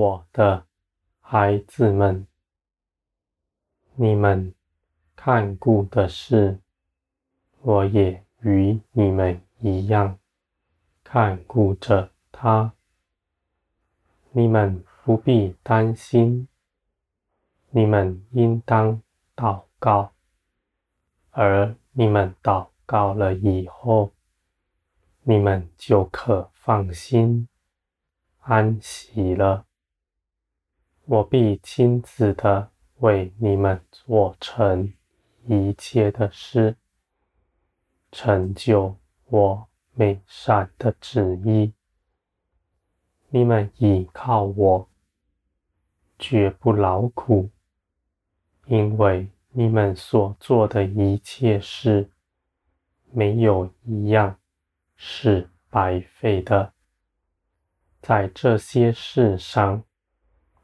我的孩子们，你们看顾的事，我也与你们一样看顾着他。你们不必担心，你们应当祷告，而你们祷告了以后，你们就可放心、安息了。我必亲自的为你们做成一切的事，成就我美善的旨意。你们倚靠我，绝不劳苦，因为你们所做的一切事，没有一样是白费的。在这些事上，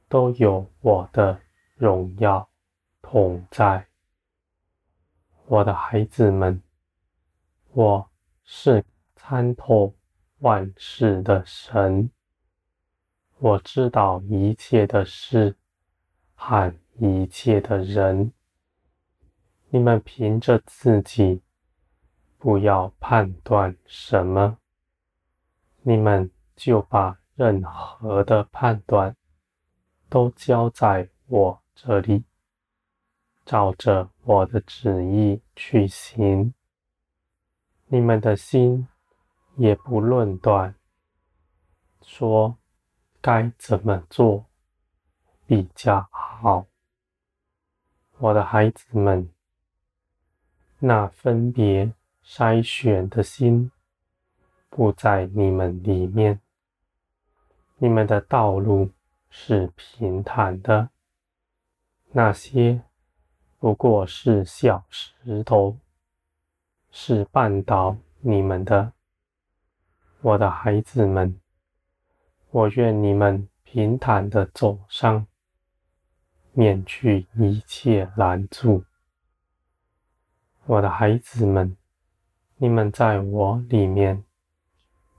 都有我的荣耀同在。我的孩子们，我是参透万事的神。我知道一切的事和一切的人，你们凭着自己，不要判断什么，你们就把任何的判断都交在我这里，照着我的旨意去行。你们的心也不论断，说。该怎么做比较好？我的孩子们，那分别筛选的心不在你们里面。你们的道路是平坦的，那些不过是小石头，是绊倒你们的，我的孩子们。我愿你们平坦的走上，免去一切拦阻。我的孩子们，你们在我里面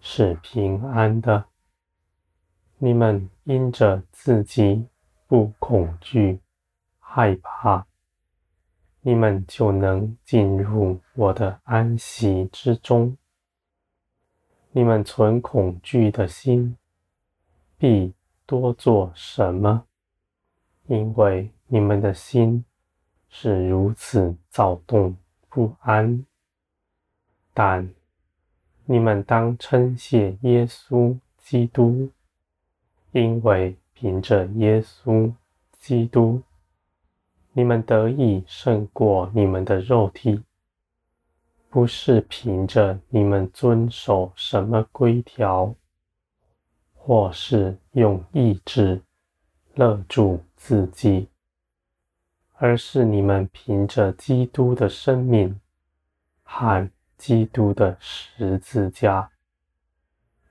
是平安的。你们因着自己不恐惧、害怕，你们就能进入我的安息之中。你们存恐惧的心，必多做什么？因为你们的心是如此躁动不安。但你们当称谢耶稣基督，因为凭着耶稣基督，你们得以胜过你们的肉体，不是凭着你们遵守什么规条。或是用意志勒住自己，而是你们凭着基督的生命和基督的十字架，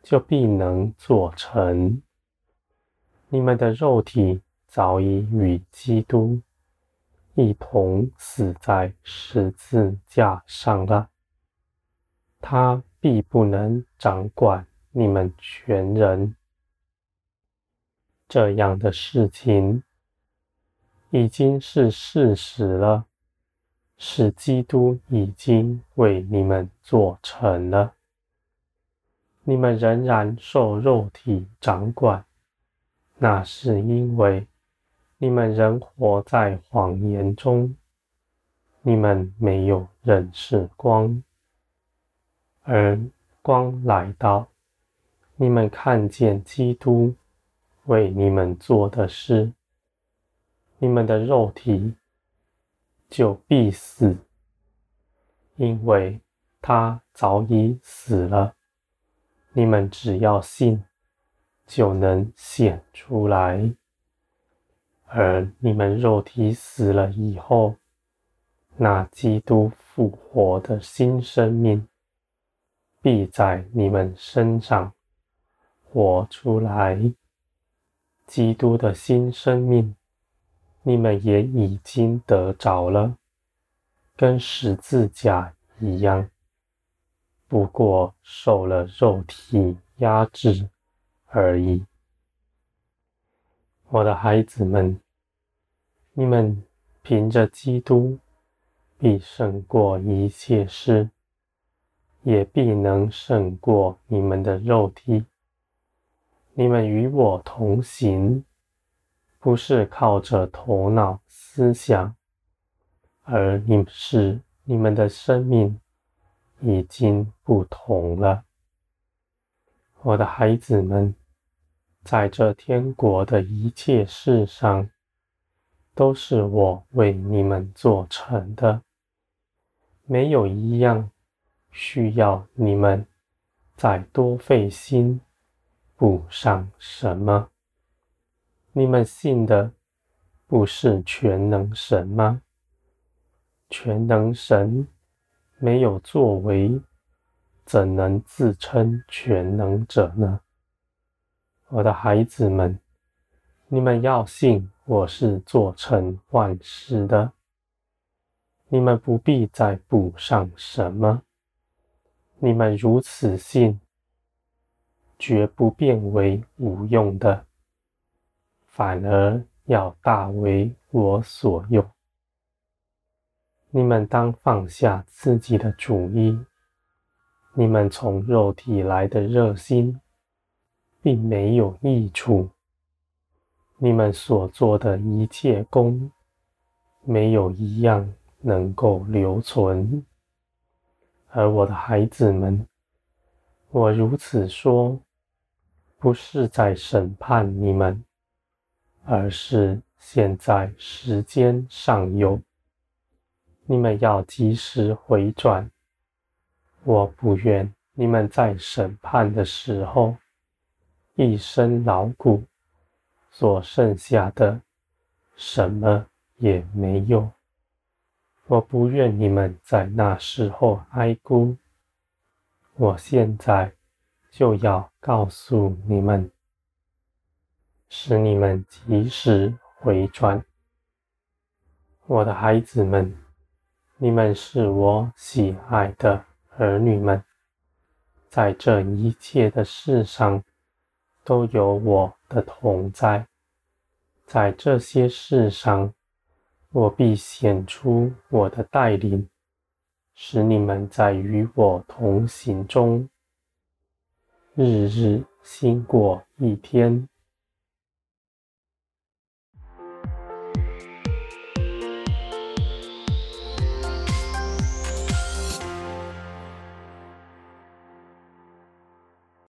就必能做成。你们的肉体早已与基督一同死在十字架上了，他必不能掌管你们全人。这样的事情已经是事实了，是基督已经为你们做成了。你们仍然受肉体掌管，那是因为你们仍活在谎言中，你们没有认识光，而光来到，你们看见基督。为你们做的事，你们的肉体就必死，因为他早已死了。你们只要信，就能显出来。而你们肉体死了以后，那基督复活的新生命，必在你们身上活出来。基督的新生命，你们也已经得着了，跟十字架一样，不过受了肉体压制而已。我的孩子们，你们凭着基督，必胜过一切事，也必能胜过你们的肉体。你们与我同行，不是靠着头脑思想，而你们是你们的生命已经不同了。我的孩子们。在这天国的一切事上，都是我为你们做成的，没有一样需要你们再多费心补上什么。你们信的不是全能神吗？全能神没有作为，怎能自称全能者呢？我的孩子们，你们要信我是做成万事的，你们不必再补上什么。你们如此信，绝不变为无用的，反而要大为我所用。你们当放下自己的主意，你们从肉体来的热心。并没有益处。你们所做的一切功，没有一样能够留存。而我的孩子们，我如此说，不是在审判你们，而是现在时间尚有，你们要及时回转。我不愿你们在审判的时候。一身劳苦，所剩下的什么也没有。我不愿你们在那时候哀哭。我现在就要告诉你们，使你们及时回转。我的孩子们，你们是我喜爱的儿女们，在这一切的事上。都有我的同在，在这些事上，我必显出我的带领，使你们在与我同行中，日日新过一天。